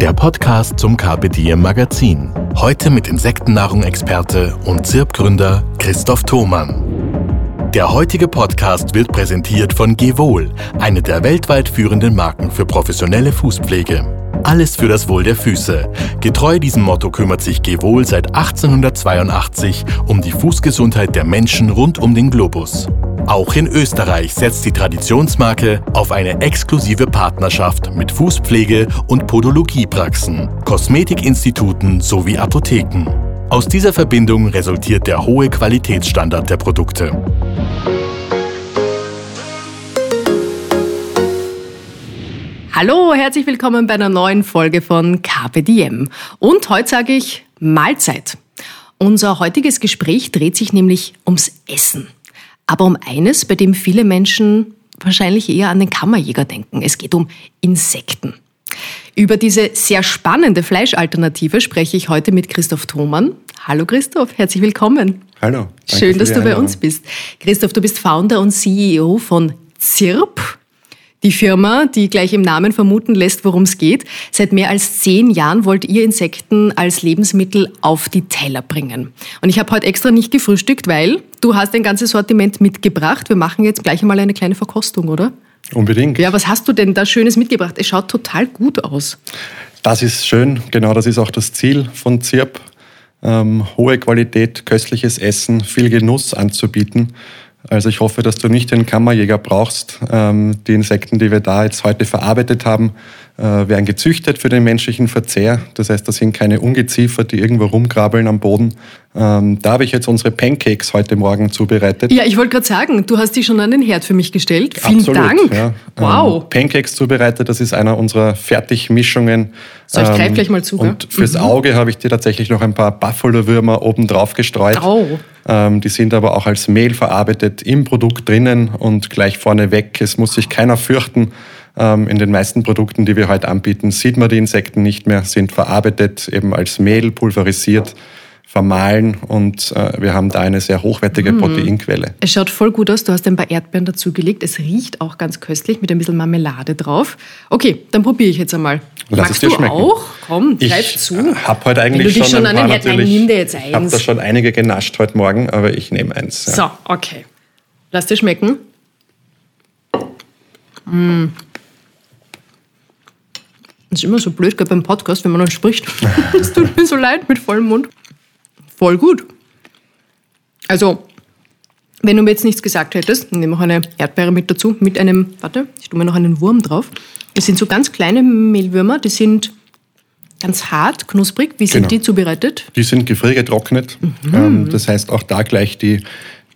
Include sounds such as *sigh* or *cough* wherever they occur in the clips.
der Podcast zum Diem Magazin. Heute mit Insektennahrung-Experte und ZIRP-Gründer Christoph Thomann. Der heutige Podcast wird präsentiert von Gevol, eine der weltweit führenden Marken für professionelle Fußpflege. Alles für das Wohl der Füße. Getreu diesem Motto kümmert sich Gevol seit 1882 um die Fußgesundheit der Menschen rund um den Globus. Auch in Österreich setzt die Traditionsmarke auf eine exklusive Partnerschaft mit Fußpflege- und Podologiepraxen, Kosmetikinstituten sowie Apotheken. Aus dieser Verbindung resultiert der hohe Qualitätsstandard der Produkte. Hallo, herzlich willkommen bei einer neuen Folge von Diem. Und heute sage ich Mahlzeit. Unser heutiges Gespräch dreht sich nämlich ums Essen. Aber um eines, bei dem viele Menschen wahrscheinlich eher an den Kammerjäger denken. Es geht um Insekten. Über diese sehr spannende Fleischalternative spreche ich heute mit Christoph Thomann. Hallo Christoph, herzlich willkommen. Hallo. Schön, dass du bei uns bist. Christoph, du bist Founder und CEO von ZIRP. Die Firma, die gleich im Namen vermuten lässt, worum es geht. Seit mehr als zehn Jahren wollt ihr Insekten als Lebensmittel auf die Teller bringen. Und ich habe heute extra nicht gefrühstückt, weil du hast ein ganzes Sortiment mitgebracht. Wir machen jetzt gleich einmal eine kleine Verkostung, oder? Unbedingt. Ja, was hast du denn da Schönes mitgebracht? Es schaut total gut aus. Das ist schön, genau das ist auch das Ziel von ZIRP. Ähm, hohe Qualität, köstliches Essen, viel Genuss anzubieten. Also ich hoffe, dass du nicht den Kammerjäger brauchst. Ähm, die Insekten, die wir da jetzt heute verarbeitet haben, werden gezüchtet für den menschlichen Verzehr. Das heißt, das sind keine Ungeziefer, die irgendwo rumkrabbeln am Boden. Ähm, da habe ich jetzt unsere Pancakes heute Morgen zubereitet. Ja, ich wollte gerade sagen, du hast die schon an den Herd für mich gestellt. Vielen Absolut, Dank. Ja. Wow. Ähm, Pancakes zubereitet, das ist einer unserer Fertigmischungen. So, ich greif gleich mal zu? Und fürs Auge habe ich dir tatsächlich noch ein paar Buffalo-Würmer oben drauf gestreut. Oh. Ähm, die sind aber auch als Mehl verarbeitet im Produkt drinnen und gleich vorne weg. Es muss sich keiner fürchten. Ähm, in den meisten Produkten, die wir heute anbieten, sieht man die Insekten nicht mehr, sind verarbeitet eben als Mehl, pulverisiert, vermahlen und äh, wir haben da eine sehr hochwertige Mhm. Proteinquelle. Es schaut voll gut aus. Du hast ein paar Erdbeeren dazugelegt. Es riecht auch ganz köstlich mit ein bisschen Marmelade drauf. Okay, dann probiere ich jetzt einmal. Lass Magst es dir du schmecken. auch? Komm, greif Ich zu. habe heute eigentlich schon, schon ein paar natürlich, nimm dir jetzt Ich habe eins. da schon einige genascht heute Morgen, aber ich nehme eins. Ja. So, okay. Lass dir schmecken. Mm. Das ist immer so blöd, gerade beim Podcast, wenn man dann spricht. *laughs* Es tut mir so leid mit vollem Mund. Voll gut. Also, wenn du mir jetzt nichts gesagt hättest, nehme auch eine Erdbeere mit dazu, mit einem, warte, ich tue mir noch einen Wurm drauf. Das sind so ganz kleine Mehlwürmer, die sind ganz hart, knusprig. Wie sind Genau. die zubereitet? Die sind gefriergetrocknet. Mhm. Ähm, das heißt auch da gleich die,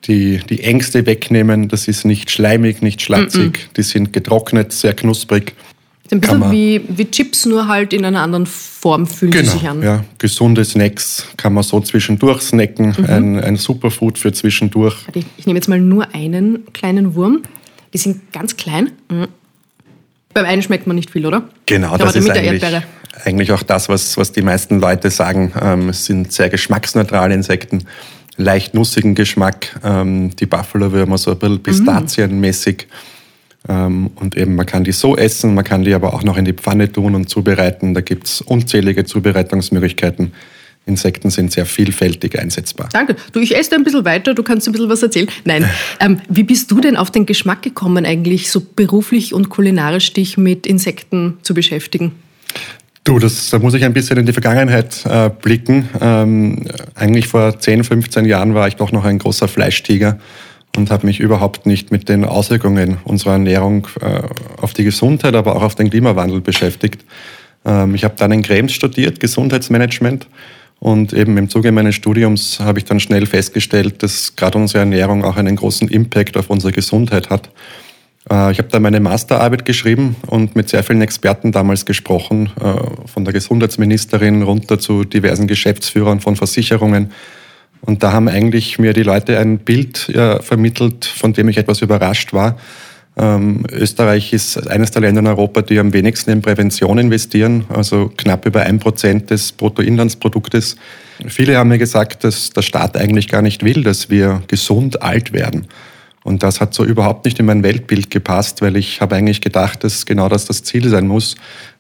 die, die Ängste wegnehmen. Das ist nicht schleimig, nicht schlatzig. Die sind getrocknet, sehr knusprig. Ist ein bisschen wie, wie Chips, nur halt in einer anderen Form fühlen sie sich an. Genau, ja. Gesunde Snacks kann man so zwischendurch snacken. Mhm. Ein, ein Superfood für zwischendurch. Ich, ich nehme jetzt mal nur einen kleinen Wurm. Die sind ganz klein. Mhm. Beim einen schmeckt man nicht viel, oder? Genau, das ist eigentlich, eigentlich auch das, was, was die meisten Leute sagen. Ähm, es sind sehr geschmacksneutrale Insekten, leicht nussigen Geschmack. Ähm, die Buffalo-Würmer so ein bisschen Mm. pistazienmäßig. Ähm, und eben, man kann die so essen, man kann die aber auch noch in die Pfanne tun und zubereiten. Da gibt es unzählige Zubereitungsmöglichkeiten. Insekten sind sehr vielfältig einsetzbar. Danke. Du, ich esse ein bisschen weiter, du kannst ein bisschen was erzählen. Nein. *laughs* Ähm, wie bist du denn auf den Geschmack gekommen, eigentlich so beruflich und kulinarisch dich mit Insekten zu beschäftigen? Du, das, da muss ich ein bisschen in die Vergangenheit äh, blicken. Ähm, eigentlich vor 10, 15 Jahren war ich doch noch ein großer Fleischtiger und habe mich überhaupt nicht mit den Auswirkungen unserer Ernährung äh, auf die Gesundheit, aber auch auf den Klimawandel beschäftigt. Ähm, ich habe dann in Krems studiert, Gesundheitsmanagement. Und eben im Zuge meines Studiums habe ich dann schnell festgestellt, dass gerade unsere Ernährung auch einen großen Impact auf unsere Gesundheit hat. Äh, ich habe da meine Masterarbeit geschrieben und mit sehr vielen Experten damals gesprochen, äh, von der Gesundheitsministerin runter zu diversen Geschäftsführern von Versicherungen. Und da haben eigentlich mir die Leute ein Bild vermittelt, von dem ich etwas überrascht war. Ähm, Österreich ist eines der Länder in Europa, die am wenigsten in Prävention investieren, also knapp über ein Prozent des Bruttoinlandsproduktes. Viele haben mir gesagt, dass der Staat eigentlich gar nicht will, dass wir gesund alt werden. Und das hat so überhaupt nicht in mein Weltbild gepasst, weil ich habe eigentlich gedacht, dass genau das das Ziel sein muss,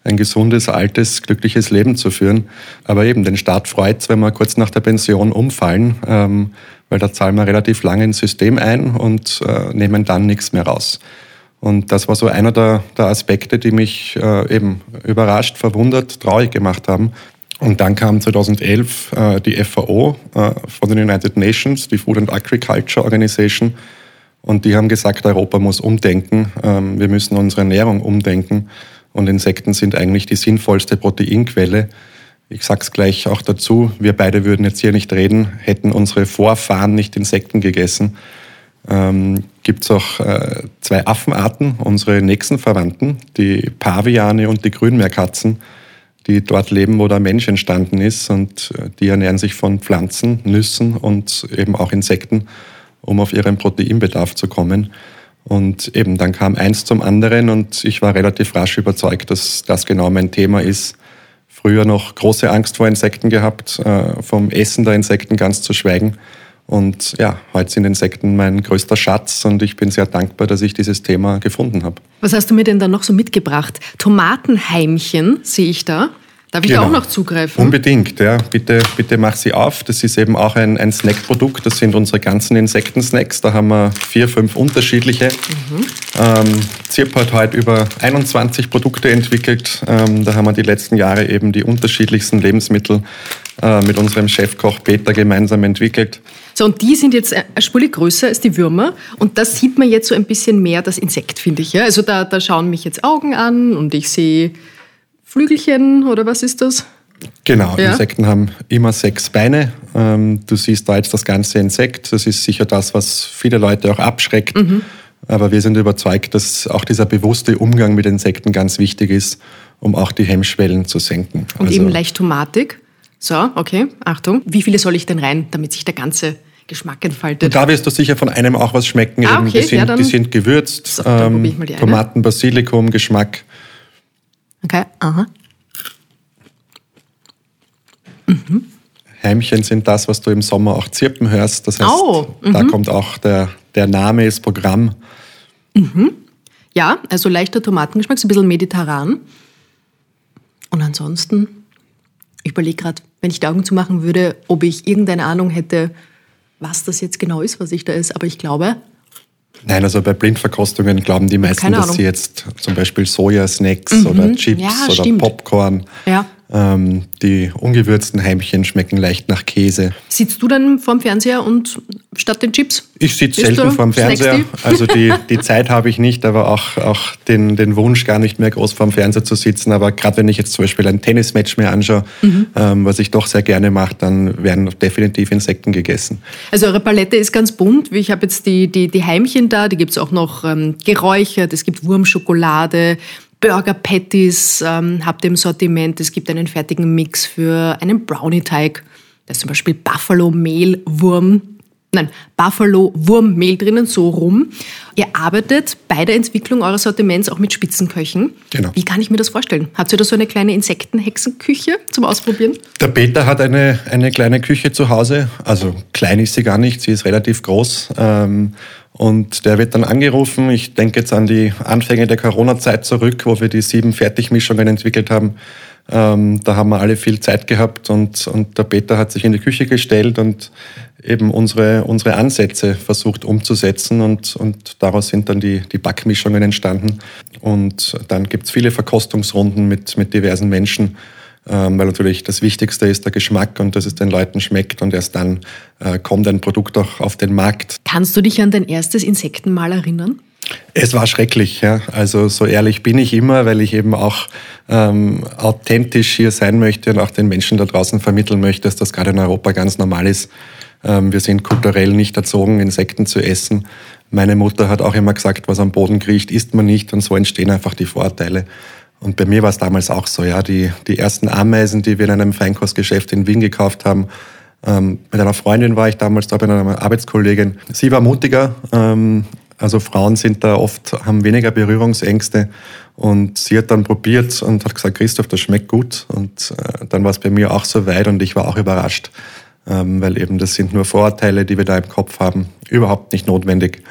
ein gesundes, altes, glückliches Leben zu führen. Aber eben, den Staat freut wenn wir kurz nach der Pension umfallen, ähm, weil da zahlen wir relativ lange ins System ein und äh, nehmen dann nichts mehr raus. Und das war so einer der, der Aspekte, die mich äh, eben überrascht, verwundert, traurig gemacht haben. Und dann kam 2011 äh, die FAO äh, von den United Nations, die Food and Agriculture Organization, und die haben gesagt, Europa muss umdenken, ähm, wir müssen unsere Ernährung umdenken und Insekten sind eigentlich die sinnvollste Proteinquelle. Ich sag's gleich auch dazu, wir beide würden jetzt hier nicht reden, hätten unsere Vorfahren nicht Insekten gegessen. Ähm, Gibt es auch äh, zwei Affenarten, unsere nächsten Verwandten, die Paviane und die Grünmeerkatzen, die dort leben, wo der Mensch entstanden ist und äh, die ernähren sich von Pflanzen, Nüssen und eben auch Insekten um auf ihren Proteinbedarf zu kommen. Und eben dann kam eins zum anderen und ich war relativ rasch überzeugt, dass das genau mein Thema ist. Früher noch große Angst vor Insekten gehabt, äh, vom Essen der Insekten ganz zu schweigen. Und ja, heute sind Insekten mein größter Schatz und ich bin sehr dankbar, dass ich dieses Thema gefunden habe. Was hast du mir denn da noch so mitgebracht? Tomatenheimchen sehe ich da. Darf ich genau. da auch noch zugreifen? Unbedingt, ja. Bitte, bitte mach sie auf. Das ist eben auch ein, ein Snackprodukt. Das sind unsere ganzen Insektensnacks. Da haben wir vier, fünf unterschiedliche. Mhm. Ähm, Zirp hat heute über 21 Produkte entwickelt. Ähm, da haben wir die letzten Jahre eben die unterschiedlichsten Lebensmittel äh, mit unserem Chefkoch Peter gemeinsam entwickelt. So, und die sind jetzt eine Spur größer als die Würmer. Und da sieht man jetzt so ein bisschen mehr das Insekt, finde ich. Ja? Also da, da schauen mich jetzt Augen an und ich sehe Flügelchen oder was ist das? Genau, ja. Insekten haben immer sechs Beine. Ähm, du siehst da jetzt das ganze Insekt. Das ist sicher das, was viele Leute auch abschreckt. Mhm. Aber wir sind überzeugt, dass auch dieser bewusste Umgang mit Insekten ganz wichtig ist, um auch die Hemmschwellen zu senken. Und also, eben leicht tomatig. So, okay, Achtung. Wie viele soll ich denn rein, damit sich der ganze Geschmack entfaltet? Und da wirst du sicher von einem auch was schmecken. Ah, okay. die, sind, ja, die sind gewürzt. So, ähm, Tomaten, Basilikum, Geschmack. Okay, aha. Mhm. Heimchen sind das, was du im Sommer auch zirpen hörst. Das heißt, oh, da mhm. kommt auch der, der Name, das Programm. Mhm. Ja, also leichter Tomatengeschmack, so ein bisschen mediterran. Und ansonsten, ich überlege gerade, wenn ich die Augen zumachen würde, ob ich irgendeine Ahnung hätte, was das jetzt genau ist, was ich da esse. Aber ich glaube, Nein, also bei Blindverkostungen glauben die meisten, dass sie jetzt zum Beispiel Sojasnacks mhm. oder Chips ja, oder stimmt. Popcorn ja. Ähm, die ungewürzten Heimchen schmecken leicht nach Käse. Sitzt du dann vorm Fernseher und statt den Chips? Ich sitze selten vorm Fernseher. Also die, *laughs* die Zeit habe ich nicht, aber auch, auch den, den Wunsch, gar nicht mehr groß vorm Fernseher zu sitzen. Aber gerade wenn ich jetzt zum Beispiel ein Tennismatch mir anschaue, mhm. ähm, was ich doch sehr gerne mache, dann werden definitiv Insekten gegessen. Also eure Palette ist ganz bunt. Ich habe jetzt die, die, die Heimchen da, die gibt es auch noch ähm, geräuchert, es gibt Wurmschokolade, Burger Patties ähm, habt ihr im Sortiment. Es gibt einen fertigen Mix für einen Brownie-Teig. Da ist zum Beispiel Buffalo-Mehlwurm nein, Buffalo-Wurmmehl drinnen, so rum. Ihr arbeitet bei der Entwicklung eures Sortiments auch mit Spitzenköchen. Genau. Wie kann ich mir das vorstellen? Habt ihr da so eine kleine Insektenhexenküche zum Ausprobieren? Der Peter hat eine, eine kleine Küche zu Hause. Also klein ist sie gar nicht, sie ist relativ groß. Ähm, und der wird dann angerufen. Ich denke jetzt an die Anfänge der Corona-Zeit zurück, wo wir die sieben Fertigmischungen entwickelt haben. Ähm, da haben wir alle viel Zeit gehabt und, und der Peter hat sich in die Küche gestellt und eben unsere, unsere Ansätze versucht umzusetzen und, und daraus sind dann die, die Backmischungen entstanden. Und dann gibt es viele Verkostungsrunden mit, mit diversen Menschen, ähm, weil natürlich das Wichtigste ist der Geschmack und dass es den Leuten schmeckt und erst dann äh, kommt ein Produkt auch auf den Markt. Kannst du dich an dein erstes Insektenmal erinnern? Es war schrecklich, ja. Also so ehrlich bin ich immer, weil ich eben auch ähm, authentisch hier sein möchte und auch den Menschen da draußen vermitteln möchte, dass das gerade in Europa ganz normal ist. Ähm, wir sind kulturell nicht erzogen, Insekten zu essen. Meine Mutter hat auch immer gesagt, was am Boden kriecht, isst man nicht und so entstehen einfach die Vorteile. Und bei mir war es damals auch so, ja, die, die ersten Ameisen, die wir in einem Feinkostgeschäft in Wien gekauft haben, ähm, mit einer Freundin war ich damals da, bei einer Arbeitskollegin. Sie war mutiger, ähm, also Frauen sind da oft, haben weniger Berührungsängste und sie hat dann probiert und hat gesagt, Christoph, das schmeckt gut. Und äh, dann war es bei mir auch so weit und ich war auch überrascht, ähm, weil eben das sind nur Vorurteile, die wir da im Kopf haben, überhaupt nicht notwendig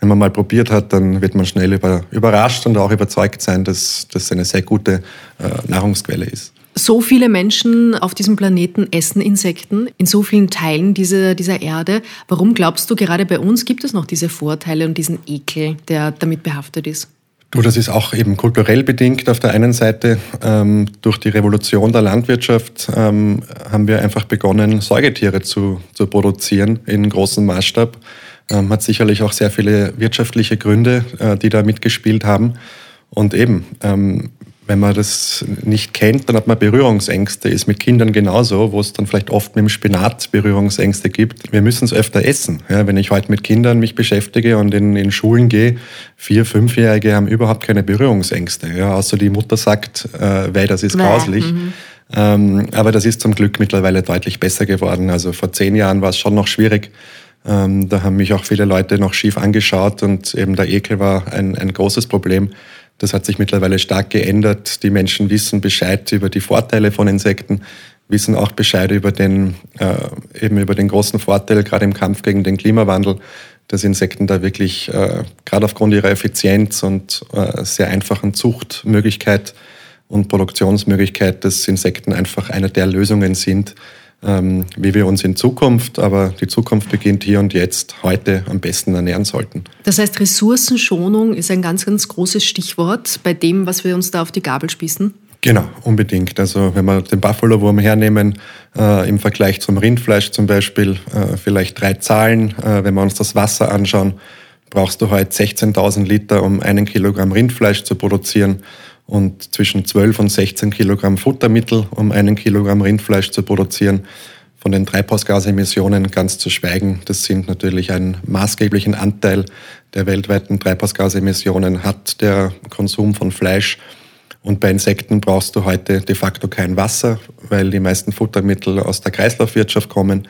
wenn man mal probiert hat, dann wird man schnell über, überrascht und auch überzeugt sein, dass das eine sehr gute äh, Nahrungsquelle ist. So viele Menschen auf diesem Planeten essen Insekten in so vielen Teilen dieser, dieser Erde. Warum glaubst du, gerade bei uns gibt es noch diese Vorteile und diesen Ekel, der damit behaftet ist? Du, das ist auch eben kulturell bedingt. Auf der einen Seite ähm, durch die Revolution der Landwirtschaft ähm, haben wir einfach begonnen, Säugetiere zu, zu produzieren in großem Maßstab. Ähm, hat sicherlich auch sehr viele wirtschaftliche Gründe, äh, die da mitgespielt haben. Und eben, ähm, wenn man das nicht kennt, dann hat man Berührungsängste. Ist mit Kindern genauso, wo es dann vielleicht oft mit dem Spinat Berührungsängste gibt. Wir müssen es öfter essen. Ja, wenn ich heute mit Kindern mich beschäftige und in, in Schulen gehe, vier, fünfjährige haben überhaupt keine Berührungsängste. Ja, außer die Mutter sagt, äh, weil das ist grauslich. Mhm. Ähm, aber das ist zum Glück mittlerweile deutlich besser geworden. Also vor zehn Jahren war es schon noch schwierig. Ähm, da haben mich auch viele Leute noch schief angeschaut und eben der Ekel war ein, ein großes Problem. Das hat sich mittlerweile stark geändert. Die Menschen wissen Bescheid über die Vorteile von Insekten, wissen auch Bescheid über den, äh, eben über den großen Vorteil, gerade im Kampf gegen den Klimawandel, dass Insekten da wirklich, äh, gerade aufgrund ihrer Effizienz und äh, sehr einfachen Zuchtmöglichkeit und Produktionsmöglichkeit, dass Insekten einfach eine der Lösungen sind, ähm, wie wir uns in Zukunft, aber die Zukunft beginnt hier und jetzt, heute am besten ernähren sollten. Das heißt, Ressourcenschonung ist ein ganz, ganz großes Stichwort bei dem, was wir uns da auf die Gabel spießen. Genau, unbedingt. Also wenn wir den Buffalo-Wurm hernehmen, äh, im Vergleich zum Rindfleisch zum Beispiel, äh, vielleicht drei Zahlen. Äh, wenn wir uns das Wasser anschauen, brauchst du heute 16.000 Liter, um einen Kilogramm Rindfleisch zu produzieren und zwischen 12 und 16 Kilogramm Futtermittel, um einen Kilogramm Rindfleisch zu produzieren. Von den Treibhausgasemissionen ganz zu schweigen. Das sind natürlich einen maßgeblichen Anteil der weltweiten Treibhausgasemissionen hat der Konsum von Fleisch. Und bei Insekten brauchst du heute de facto kein Wasser, weil die meisten Futtermittel aus der Kreislaufwirtschaft kommen.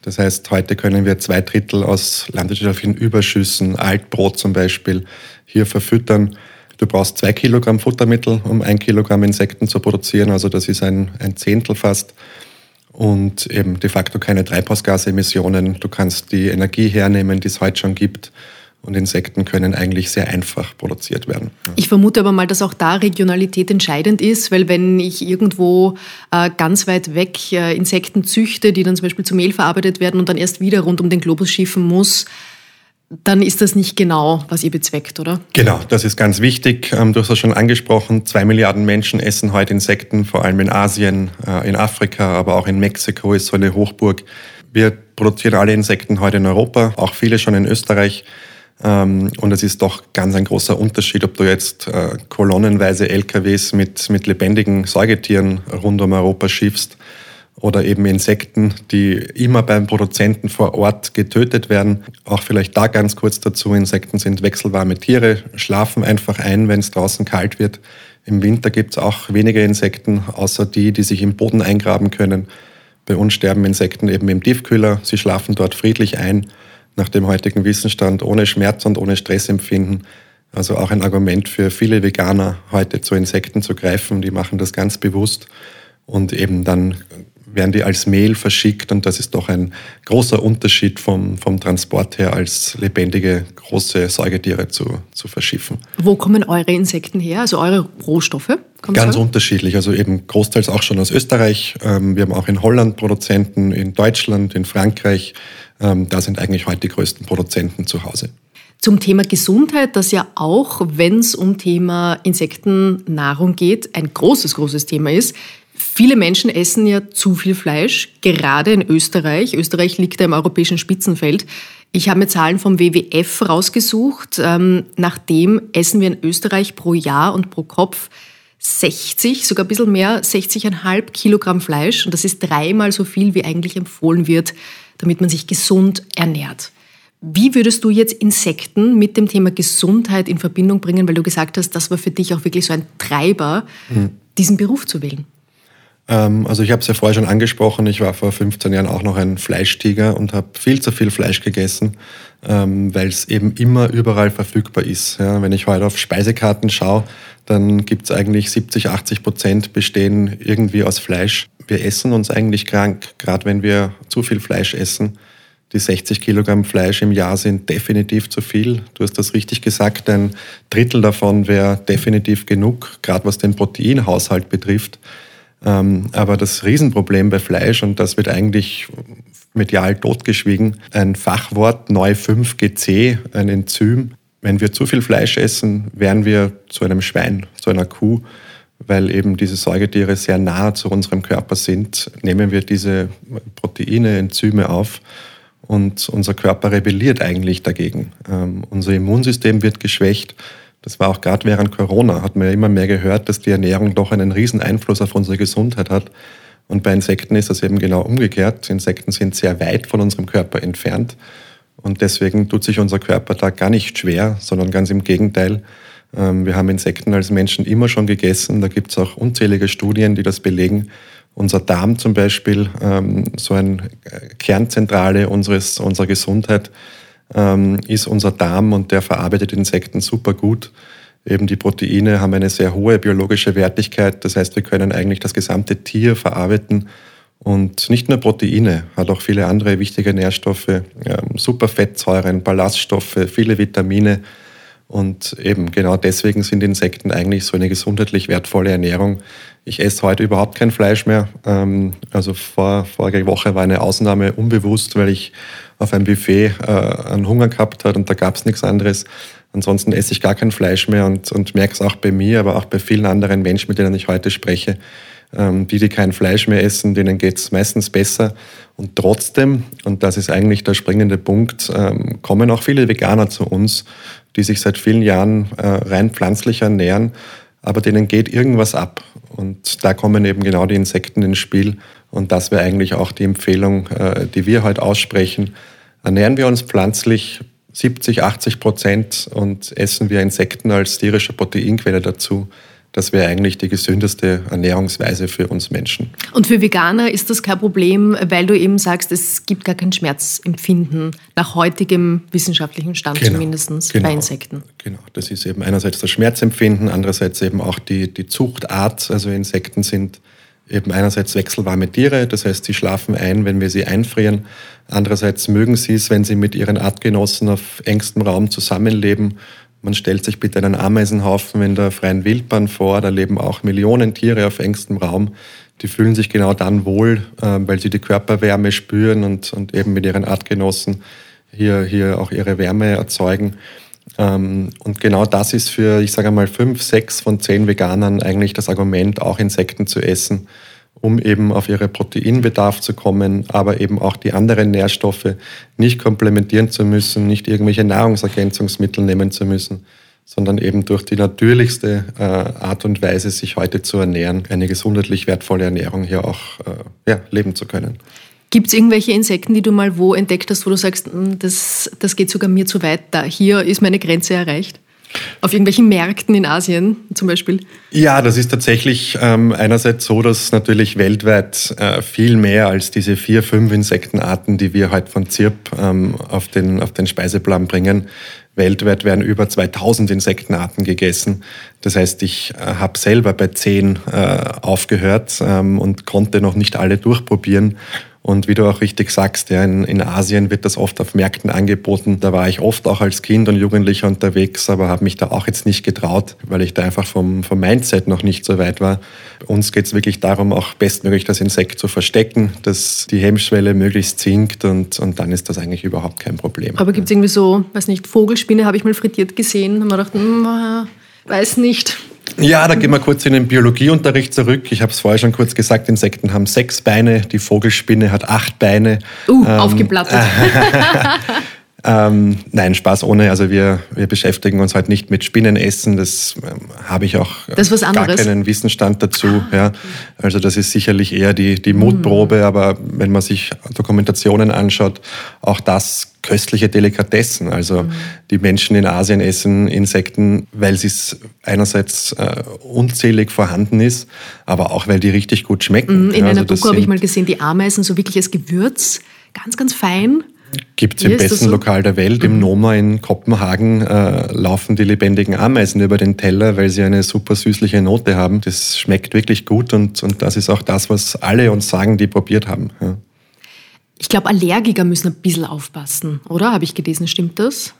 Das heißt, heute können wir zwei Drittel aus landwirtschaftlichen Überschüssen, Altbrot zum Beispiel, hier verfüttern. Du brauchst zwei Kilogramm Futtermittel, um ein Kilogramm Insekten zu produzieren. Also das ist ein, ein Zehntel fast. Und eben de facto keine Treibhausgasemissionen. Du kannst die Energie hernehmen, die es heute schon gibt. Und Insekten können eigentlich sehr einfach produziert werden. Ich vermute aber mal, dass auch da Regionalität entscheidend ist, weil wenn ich irgendwo äh, ganz weit weg äh, Insekten züchte, die dann zum Beispiel zu Mehl verarbeitet werden und dann erst wieder rund um den Globus schiffen muss, dann ist das nicht genau, was ihr bezweckt, oder? Genau, das ist ganz wichtig. Ähm, du hast es schon angesprochen, zwei Milliarden Menschen essen heute Insekten, vor allem in Asien, äh, in Afrika, aber auch in Mexiko ist so eine Hochburg. Wir produzieren alle Insekten heute in Europa, auch viele schon in Österreich. Ähm, und es ist doch ganz ein großer Unterschied, ob du jetzt äh, kolonnenweise LKWs mit, mit lebendigen Säugetieren rund um Europa schiffst oder eben Insekten, die immer beim Produzenten vor Ort getötet werden. Auch vielleicht da ganz kurz dazu, Insekten sind wechselwarme Tiere, schlafen einfach ein, wenn es draußen kalt wird. Im Winter gibt es auch weniger Insekten, außer die, die sich im Boden eingraben können. Bei uns sterben Insekten eben im Tiefkühler. Sie schlafen dort friedlich ein, nach dem heutigen Wissensstand, ohne Schmerz und ohne Stressempfinden. Also auch ein Argument für viele Veganer, heute zu Insekten zu greifen. Die machen das ganz bewusst und eben dann werden die als Mehl verschickt und das ist doch ein großer Unterschied vom, vom Transport her, als lebendige große Säugetiere zu, zu verschiffen. Wo kommen eure Insekten her, also eure Rohstoffe? Ganz sagen? unterschiedlich, also eben großteils auch schon aus Österreich. Ähm, wir haben auch in Holland Produzenten, in Deutschland, in Frankreich. Ähm, da sind eigentlich heute die größten Produzenten zu Hause. Zum Thema Gesundheit, das ja auch, wenn es um Thema Insektennahrung geht, ein großes, großes Thema ist. Viele Menschen essen ja zu viel Fleisch, gerade in Österreich. Österreich liegt ja im europäischen Spitzenfeld. Ich habe mir Zahlen vom WWF rausgesucht. Ähm, nachdem essen wir in Österreich pro Jahr und pro Kopf 60, sogar ein bisschen mehr, 60,5 Kilogramm Fleisch. Und das ist dreimal so viel, wie eigentlich empfohlen wird, damit man sich gesund ernährt. Wie würdest du jetzt Insekten mit dem Thema Gesundheit in Verbindung bringen, weil du gesagt hast, das war für dich auch wirklich so ein Treiber, mhm. diesen Beruf zu wählen? Ähm, also ich habe es ja vorher schon angesprochen, ich war vor 15 Jahren auch noch ein Fleischtiger und habe viel zu viel Fleisch gegessen, ähm, weil es eben immer überall verfügbar ist. wenn ich heute auf Speisekarten schaue, dann gibt es eigentlich 70, 80 Prozent bestehen irgendwie aus Fleisch. Wir essen uns eigentlich krank, gerade wenn wir zu viel Fleisch essen. Die 60 Kilogramm Fleisch im Jahr sind definitiv zu viel. Du hast das richtig gesagt, ein Drittel davon wäre definitiv genug, gerade was den Proteinhaushalt betrifft. Ähm, aber das Riesenproblem bei Fleisch, und das wird eigentlich medial totgeschwiegen, ein Fachwort Neu5GC, ein Enzym. Wenn wir zu viel Fleisch essen, werden wir zu einem Schwein, zu einer Kuh, weil eben diese Säugetiere sehr nah zu unserem Körper sind, nehmen wir diese Proteine, Enzyme auf und unser Körper rebelliert eigentlich dagegen. Ähm, unser Immunsystem wird geschwächt. Das war auch gerade während Corona, hat man ja immer mehr gehört, dass die Ernährung doch einen riesen Einfluss auf unsere Gesundheit hat. Und bei Insekten ist das eben genau umgekehrt. Insekten sind sehr weit von unserem Körper entfernt. Und deswegen tut sich unser Körper da gar nicht schwer, sondern ganz im Gegenteil. Ähm, wir haben Insekten als Menschen immer schon gegessen. Da gibt es auch unzählige Studien, die das belegen. Unser Darm zum Beispiel, ähm, so eine Kernzentrale unseres, unserer Gesundheit, ähm, ist unser Darm und der verarbeitet Insekten super gut. Eben die Proteine haben eine sehr hohe biologische Wertigkeit. Das heißt, wir können eigentlich das gesamte Tier verarbeiten. Und nicht nur Proteine, hat auch viele andere wichtige Nährstoffe, ähm, Superfettsäuren, Ballaststoffe, viele Vitamine. Und eben genau deswegen sind Insekten eigentlich so eine gesundheitlich wertvolle Ernährung. Ich esse heute überhaupt kein Fleisch mehr. Ähm, also vor, vorige Woche war eine Ausnahme unbewusst, weil ich auf einem Buffet äh, einen Hunger gehabt habe und da gab es nichts anderes. Ansonsten esse ich gar kein Fleisch mehr und, und merke es auch bei mir, aber auch bei vielen anderen Menschen, mit denen ich heute spreche. Ähm, die, die kein Fleisch mehr essen, denen geht es meistens besser. Und trotzdem, und das ist eigentlich der springende Punkt, ähm, kommen auch viele Veganer zu uns, die sich seit vielen Jahren äh, rein pflanzlich ernähren, aber denen geht irgendwas ab. Und da kommen eben genau die Insekten ins Spiel. Und das wäre eigentlich auch die Empfehlung, äh, die wir heute aussprechen. Ernähren wir uns pflanzlich 70, 80 Prozent und essen wir Insekten als tierische Proteinquelle dazu, das wäre eigentlich die gesündeste Ernährungsweise für uns Menschen. Und für Veganer ist das kein Problem, weil du eben sagst, es gibt gar kein Schmerzempfinden nach heutigem wissenschaftlichen Stand genau, zumindest genau, bei Insekten. Genau, das ist eben einerseits das Schmerzempfinden, andererseits eben auch die, die Zuchtart. Also Insekten sind eben einerseits wechselwarme Tiere, das heißt, sie schlafen ein, wenn wir sie einfrieren. Andererseits mögen sie es, wenn sie mit ihren Artgenossen auf engstem Raum zusammenleben man stellt sich bitte einen Ameisenhaufen in der freien Wildbahn vor, da leben auch Millionen Tiere auf engstem Raum. Die fühlen sich genau dann wohl, äh, weil sie die Körperwärme spüren und, und eben mit ihren Artgenossen hier, hier auch ihre Wärme erzeugen. Ähm, und genau das ist für, ich sage mal, fünf, sechs von zehn Veganern eigentlich das Argument, auch Insekten zu essen um eben auf ihre Proteinbedarf zu kommen, aber eben auch die anderen Nährstoffe nicht komplementieren zu müssen, nicht irgendwelche Nahrungsergänzungsmittel nehmen zu müssen, sondern eben durch die natürlichste äh, Art und Weise, sich heute zu ernähren, eine gesundheitlich wertvolle Ernährung hier auch äh, ja, leben zu können. Gibt es irgendwelche Insekten, die du mal wo entdeckt hast, wo du sagst, hm, das, das geht sogar mir zu weit, da hier ist meine Grenze erreicht? Auf irgendwelchen Märkten in Asien zum Beispiel? Ja, das ist tatsächlich ähm, einerseits so, dass natürlich weltweit äh, viel mehr als diese vier, fünf Insektenarten, die wir heute von ZIRP ähm, auf, den, auf den Speiseplan bringen, Weltweit werden über 2000 Insektenarten gegessen. Das heißt, ich äh, habe selber bei zehn äh, aufgehört ähm, und konnte noch nicht alle durchprobieren und wie du auch richtig sagst, ja, in, in Asien wird das oft auf Märkten angeboten. Da war ich oft auch als Kind und Jugendlicher unterwegs, aber habe mich da auch jetzt nicht getraut, weil ich da einfach vom, vom Mindset noch nicht so weit war. Uns geht es wirklich darum, auch bestmöglich das Insekt zu verstecken, dass die Hemmschwelle möglichst sinkt und, und dann ist das eigentlich überhaupt kein Problem. Aber gibt es irgendwie so, weiß nicht, Vogelspinne habe ich mal frittiert gesehen, haben wir gedacht, mh, weiß nicht. Ja, da gehen wir kurz in den Biologieunterricht zurück. Ich habe es vorher schon kurz gesagt, Insekten haben sechs Beine, die Vogelspinne hat acht Beine. Uh, ähm, aufgeplattet. *laughs* *laughs* Ähm, nein, Spaß ohne. Also wir, wir beschäftigen uns halt nicht mit Spinnenessen. Das ähm, habe ich auch das ist was gar anderes. keinen Wissensstand dazu. Ja. Also das ist sicherlich eher die, die Mutprobe, Mhm. aber wenn man sich Dokumentationen anschaut, auch das köstliche Delikatessen. Also Mhm. die Menschen in Asien essen Insekten, weil es einerseits äh, unzählig vorhanden ist, aber auch weil die richtig gut schmecken. Mhm, In Ja, einer also Doku habe ich mal gesehen, die Ameisen so wirklich als Gewürz, ganz, ganz fein. Gibt es im besten so? Mhm. Lokal der Welt, im Noma in Kopenhagen, äh, laufen die lebendigen Ameisen über den Teller, weil sie eine super süßliche Note haben. Das schmeckt wirklich gut und, und das ist auch das, was alle uns sagen, die probiert haben. Ja. Ich glaube, Allergiker müssen ein bisschen aufpassen, oder? Habe ich gelesen, stimmt das?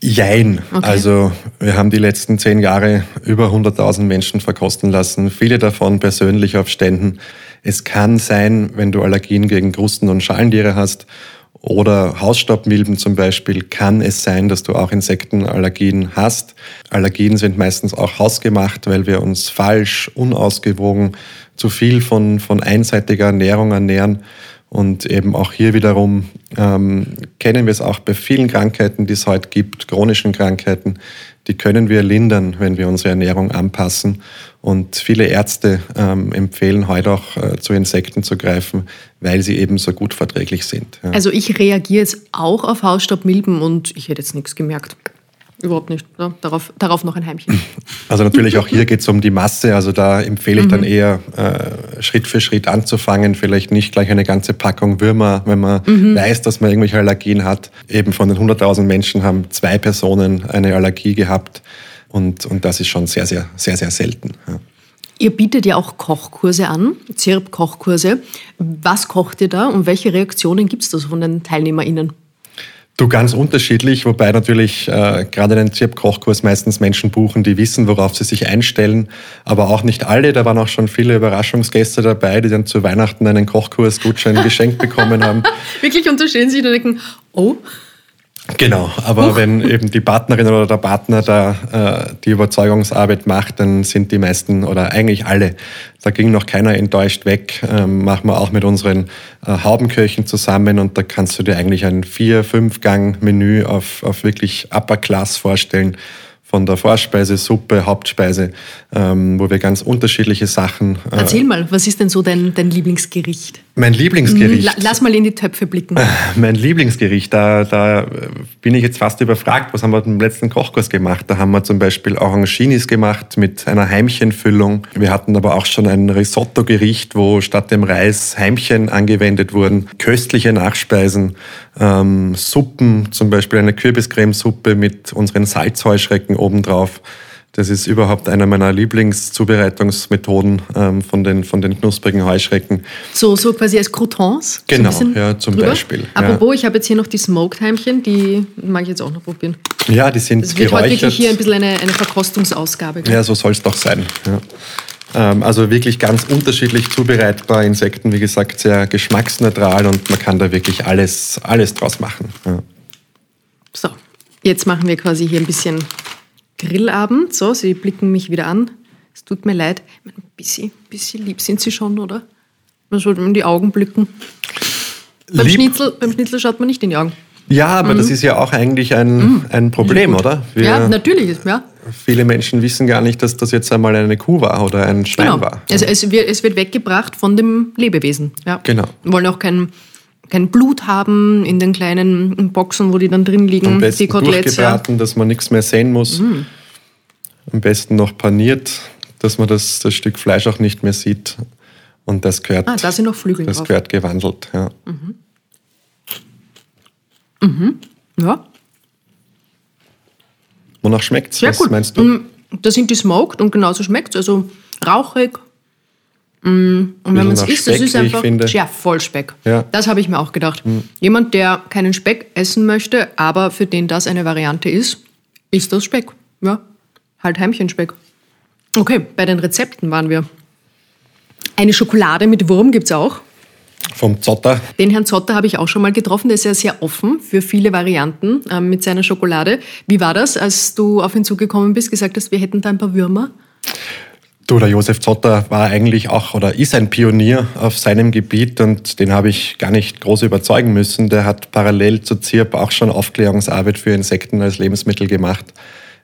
Jein. Okay. Also wir haben die letzten zehn Jahre über 100.000 Menschen verkosten lassen, viele davon persönlich auf Ständen. Es kann sein, wenn du Allergien gegen Krusten und Schalentiere hast oder Hausstaubmilben zum Beispiel, kann es sein, dass du auch Insektenallergien hast. Allergien sind meistens auch hausgemacht, weil wir uns falsch, unausgewogen, zu viel von, von einseitiger Ernährung ernähren. Und eben auch hier wiederum ähm, kennen wir es auch bei vielen Krankheiten, die es heute gibt, chronischen Krankheiten, die können wir lindern, wenn wir unsere Ernährung anpassen. Und viele Ärzte ähm, empfehlen heute auch äh, zu Insekten zu greifen, weil sie eben so gut verträglich sind. Ja. Also ich reagiere jetzt auch auf Hausstaubmilben und ich hätte jetzt nichts gemerkt. Überhaupt nicht. Ja, darauf, darauf noch ein Heimchen. *clears throat* Also natürlich auch hier geht es um die Masse. Also da empfehle ich dann eher äh, Schritt für Schritt anzufangen. Vielleicht nicht gleich eine ganze Packung Würmer, wenn man weiß, dass man irgendwelche Allergien hat. Eben von den 100.000 Menschen haben zwei Personen eine Allergie gehabt. Und, und das ist schon sehr, sehr, sehr, sehr selten. Ja. Ihr bietet ja auch Kochkurse an, ZIRP-Kochkurse. Was kocht ihr da und welche Reaktionen gibt es da von den TeilnehmerInnen? Du ganz unterschiedlich, wobei natürlich äh, gerade einen ZIRP-Kochkurs meistens Menschen buchen, die wissen, worauf sie sich einstellen, aber auch nicht alle. Da waren auch schon viele Überraschungsgäste dabei, die dann zu Weihnachten einen Kochkurs-Gutschein geschenkt bekommen haben. *laughs* Wirklich unterstehen sich und denken, oh, Genau, aber wenn eben die Partnerin oder der Partner da äh, die Überzeugungsarbeit macht, dann sind die meisten oder eigentlich alle, da ging noch keiner enttäuscht weg, ähm, machen wir auch mit unseren äh, Haubenköchen zusammen und da kannst du dir eigentlich ein Vier-, Fünf-Gang-Menü auf, auf wirklich Upper Class vorstellen, von der Vorspeise, Suppe, Hauptspeise, ähm, wo wir ganz unterschiedliche Sachen. Äh, erzähl mal, was ist denn so dein, dein Lieblingsgericht? Mein Lieblingsgericht. La lass mal in die Töpfe blicken. Mein Lieblingsgericht, da, da äh, bin ich jetzt fast überfragt. Was haben wir beim letzten Kochkurs gemacht? Da haben wir zum Beispiel Oranginis gemacht mit einer Heimchenfüllung. Wir hatten aber auch schon ein Risotto-Gericht, wo statt dem Reis Heimchen angewendet wurden. Köstliche Nachspeisen, ähm, Suppen, zum Beispiel eine Kürbiscremesuppe mit unseren Salzheuschrecken obendrauf. Das ist überhaupt einer meiner Lieblingszubereitungsmethoden ähm, von, den, von den knusprigen Heuschrecken. So, so quasi als Croutons? Genau, so ja, zum drüber. Beispiel, ja. Apropos, ich habe jetzt hier noch die Smoked Heimchen, die mag ich jetzt auch noch probieren. Ja, die sind Es wird heute geräuchert. wirklich hier ein bisschen eine, eine Verkostungsausgabe. gell? Ja, so soll es doch sein. Ja. Ähm, also wirklich ganz unterschiedlich zubereitbar. Insekten, wie gesagt, sehr geschmacksneutral und man kann da wirklich alles, alles draus machen. Ja. So, jetzt machen wir quasi hier ein bisschen Grillabend. So, Sie blicken mich wieder an. Es tut mir leid. Ein bisschen, bisschen lieb sind Sie schon, oder? Man sollte in die Augen blicken. Beim Schnitzel, beim Schnitzel schaut man nicht in die Augen. Ja, aber das ist ja auch eigentlich ein, ein Problem, oder? Wir, Mhm. ja, natürlich. Ja, viele Menschen wissen gar nicht, dass das jetzt einmal eine Kuh war oder ein Schwein genau. war. Also es wird, es wird weggebracht von dem Lebewesen. Ja. Genau. Wir wollen auch kein, kein Blut haben in den kleinen Boxen, wo die dann drin liegen. Am besten die Koteletts. Ja. durchgebraten, dass man nichts mehr sehen muss. Mhm. Am besten noch paniert, dass man das, das Stück Fleisch auch nicht mehr sieht. Und das gehört, Ah, da sind noch Flügel das drauf. gehört gewandelt. Ja. Ja, Wonach schmeckt's? sehr Was gut. meinst du? Mm, Da sind die smoked und genauso schmeckt Also rauchig. Mm, Und wenn man es isst, das ist einfach ja, voll Speck. Ja. Das habe ich mir auch gedacht. Jemand, der keinen Speck essen möchte, aber für den das eine Variante ist, ist das Speck. Ja, halt Heimchenspeck. Okay, bei den Rezepten waren wir. Eine Schokolade mit Wurm gibt es auch. Vom Zotter. Den Herrn Zotter habe ich auch schon mal getroffen. Der ist ja sehr offen für viele Varianten ähm, mit seiner Schokolade. Wie war das, als du auf ihn zugekommen bist, gesagt hast, wir hätten da ein paar Würmer? Du, der Josef Zotter war eigentlich auch oder ist ein Pionier auf seinem Gebiet und den habe ich gar nicht groß überzeugen müssen. Der hat parallel zu ZIRP auch schon Aufklärungsarbeit für Insekten als Lebensmittel gemacht,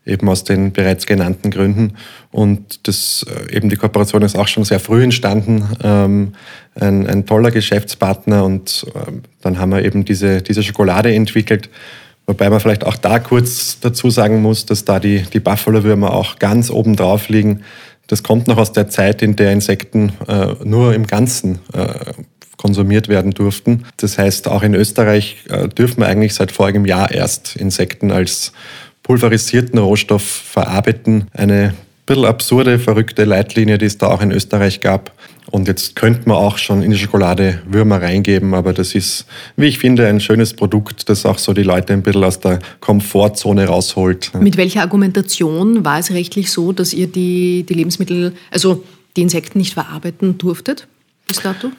eben aus den bereits genannten Gründen. Und das, äh, eben die Kooperation ist auch schon sehr früh entstanden. Ähm, ein, ein toller Geschäftspartner und äh, dann haben wir eben diese, diese Schokolade entwickelt. Wobei man vielleicht auch da kurz dazu sagen muss, dass da die, die Buffalo-Würmer auch ganz oben drauf liegen das kommt noch aus der Zeit, in der Insekten äh, nur im Ganzen äh, konsumiert werden durften. Das heißt, auch in Österreich äh, dürfen wir eigentlich seit vorigem Jahr erst Insekten als pulverisierten Rohstoff verarbeiten. Eine bisschen absurde, verrückte Leitlinie, die es da auch in Österreich gab. Und jetzt könnte man auch schon in die Schokolade Würmer reingeben, aber das ist, wie ich finde, ein schönes Produkt, das auch so die Leute ein bisschen aus der Komfortzone rausholt. Mit welcher Argumentation war es rechtlich so, dass ihr die, die Lebensmittel, also die Insekten nicht verarbeiten durftet bis dato?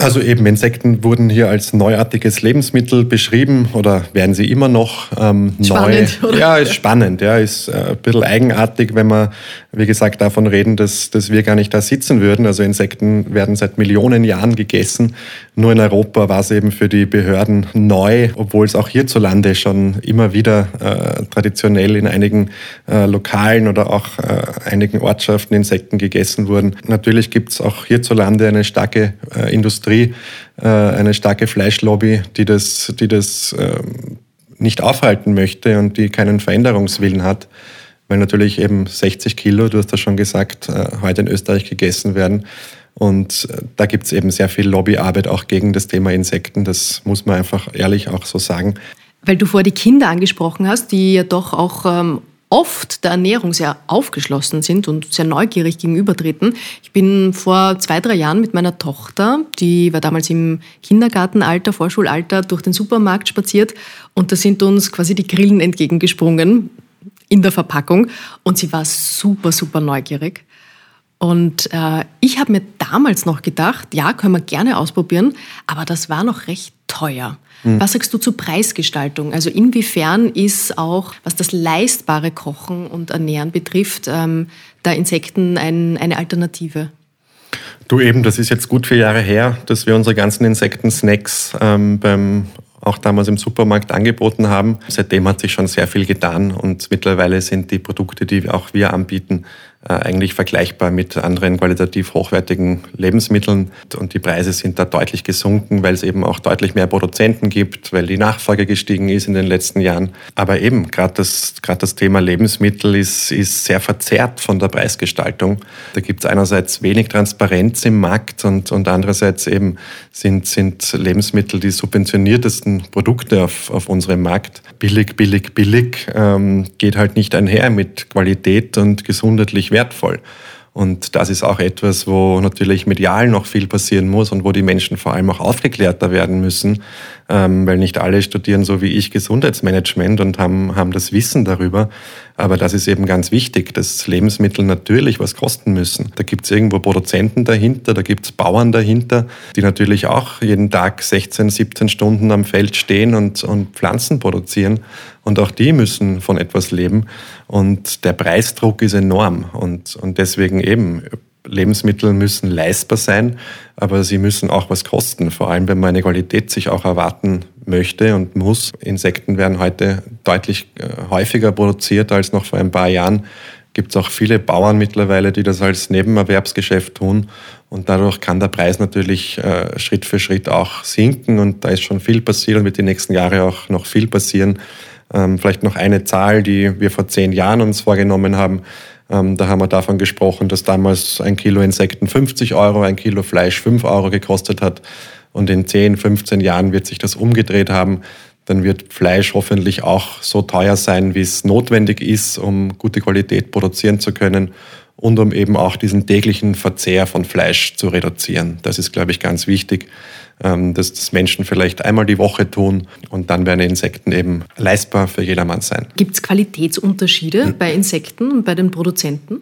Also eben Insekten wurden hier als neuartiges Lebensmittel beschrieben oder werden sie immer noch ähm, spannend, neu. Oder? Ja, ist spannend. Ja, ist äh, ein bisschen eigenartig, wenn wir, wie gesagt, davon reden, dass, dass wir gar nicht da sitzen würden. Also Insekten werden seit Millionen Jahren gegessen. Nur in Europa war es eben für die Behörden neu, obwohl es auch hierzulande schon immer wieder äh, traditionell in einigen äh, Lokalen oder auch äh, einigen Ortschaften Insekten gegessen wurden. Natürlich gibt es auch hierzulande eine starke äh, Industrie Industrie äh, eine starke Fleischlobby, die das, die das ähm, nicht aufhalten möchte und die keinen Veränderungswillen hat, weil natürlich eben 60 Kilo, du hast das schon gesagt, äh, heute in Österreich gegessen werden. Und äh, da gibt es eben sehr viel Lobbyarbeit auch gegen das Thema Insekten. Das muss man einfach ehrlich auch so sagen. Weil du vor die Kinder angesprochen hast, die ja doch auch ähm, oft der Ernährung sehr aufgeschlossen sind und sehr neugierig gegenübertreten. Ich bin vor zwei, drei Jahren mit meiner Tochter, die war damals im Kindergartenalter, Vorschulalter, durch den Supermarkt spaziert und da sind uns quasi die Grillen entgegengesprungen in der Verpackung und sie war super, super neugierig. Und äh, ich habe mir damals noch gedacht, ja, können wir gerne ausprobieren, aber das war noch recht teuer. Mhm. Was sagst du zur Preisgestaltung? Also inwiefern ist auch, was das leistbare Kochen und Ernähren betrifft, ähm, da Insekten ein, eine Alternative? Du eben, das ist jetzt gut vier Jahre her, dass wir unsere ganzen Insekten-Snacks ähm, beim auch damals im Supermarkt angeboten haben. Seitdem hat sich schon sehr viel getan und mittlerweile sind die Produkte, die auch wir anbieten, eigentlich vergleichbar mit anderen qualitativ hochwertigen Lebensmitteln. Und die Preise sind da deutlich gesunken, weil es eben auch deutlich mehr Produzenten gibt, weil die Nachfrage gestiegen ist in den letzten Jahren. Aber eben, gerade das, gerade das Thema Lebensmittel ist, ist sehr verzerrt von der Preisgestaltung. Da gibt es einerseits wenig Transparenz im Markt und, und andererseits eben sind, sind Lebensmittel die subventioniertesten Produkte auf, auf unserem Markt. Billig, billig, billig ähm, geht halt nicht einher mit Qualität und gesundheitlich wertvoll. Und das ist auch etwas, wo natürlich medial noch viel passieren muss und wo die Menschen vor allem auch aufgeklärter werden müssen, ähm, weil nicht alle studieren so wie ich Gesundheitsmanagement und haben, haben das Wissen darüber. Aber das ist eben ganz wichtig, dass Lebensmittel natürlich was kosten müssen. Da gibt es irgendwo Produzenten dahinter, da gibt es Bauern dahinter, die natürlich auch jeden Tag 16, 17 Stunden am Feld stehen und, und Pflanzen produzieren. Und auch die müssen von etwas leben. Und der Preisdruck ist enorm. Und, und deswegen eben Lebensmittel müssen leistbar sein, aber sie müssen auch was kosten, vor allem wenn man eine Qualität sich auch erwarten möchte und muss. Insekten werden heute deutlich äh, häufiger produziert als noch vor ein paar Jahren. Gibt es auch viele Bauern mittlerweile, die das als Nebenerwerbsgeschäft tun und dadurch kann der Preis natürlich äh, Schritt für Schritt auch sinken und da ist schon viel passiert und wird die nächsten Jahre auch noch viel passieren. Ähm, vielleicht noch eine Zahl, die wir vor zehn Jahren uns vorgenommen haben. Ähm, da haben wir davon gesprochen, dass damals ein Kilo Insekten 50 Euro, ein Kilo Fleisch 5 Euro gekostet hat. Und in 10, 15 Jahren wird sich das umgedreht haben. Dann wird Fleisch hoffentlich auch so teuer sein, wie es notwendig ist, um gute Qualität produzieren zu können und um eben auch diesen täglichen Verzehr von Fleisch zu reduzieren. Das ist, glaube ich, ganz wichtig, dass das Menschen vielleicht einmal die Woche tun und dann werden Insekten eben leistbar für jedermann sein. Gibt es Qualitätsunterschiede hm. bei Insekten und bei den Produzenten?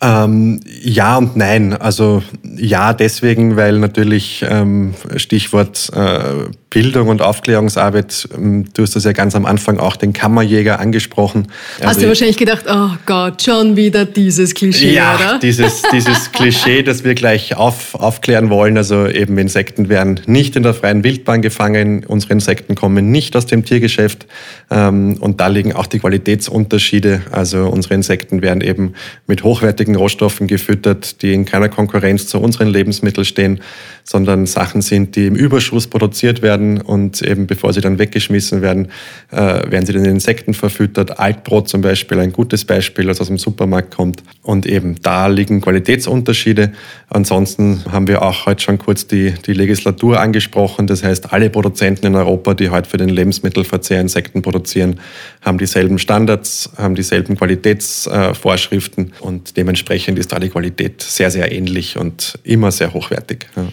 Ähm, ja und nein. Also ja, deswegen, weil natürlich ähm, Stichwort äh, Bildung und Aufklärungsarbeit. Ähm, du hast das ja ganz am Anfang auch den Kammerjäger angesprochen. Hast also du wahrscheinlich gedacht, oh Gott, schon wieder dieses Klischee, ja, oder? *laughs* Dieses, dieses Klischee, das wir gleich auf, aufklären wollen. Also eben Insekten werden nicht in der freien Wildbahn gefangen. Unsere Insekten kommen nicht aus dem Tiergeschäft. Ähm, und da liegen auch die Qualitätsunterschiede. Also unsere Insekten werden eben mit hochwertigen Rohstoffen gefüttert, die in keiner Konkurrenz zu unseren Lebensmitteln stehen, sondern Sachen sind, die im Überschuss produziert werden werden und eben bevor sie dann weggeschmissen werden, äh, werden sie den Insekten verfüttert. Altbrot zum Beispiel, ein gutes Beispiel, das aus dem Supermarkt kommt. Und eben da liegen Qualitätsunterschiede. Ansonsten haben wir auch heute schon kurz die, die Legislatur angesprochen. Das heißt, alle Produzenten in Europa, die heute für den Lebensmittelverzehr Insekten produzieren, haben dieselben Standards, haben dieselben Qualitätsvorschriften und dementsprechend ist da die Qualität sehr, sehr ähnlich und immer sehr hochwertig. Ja.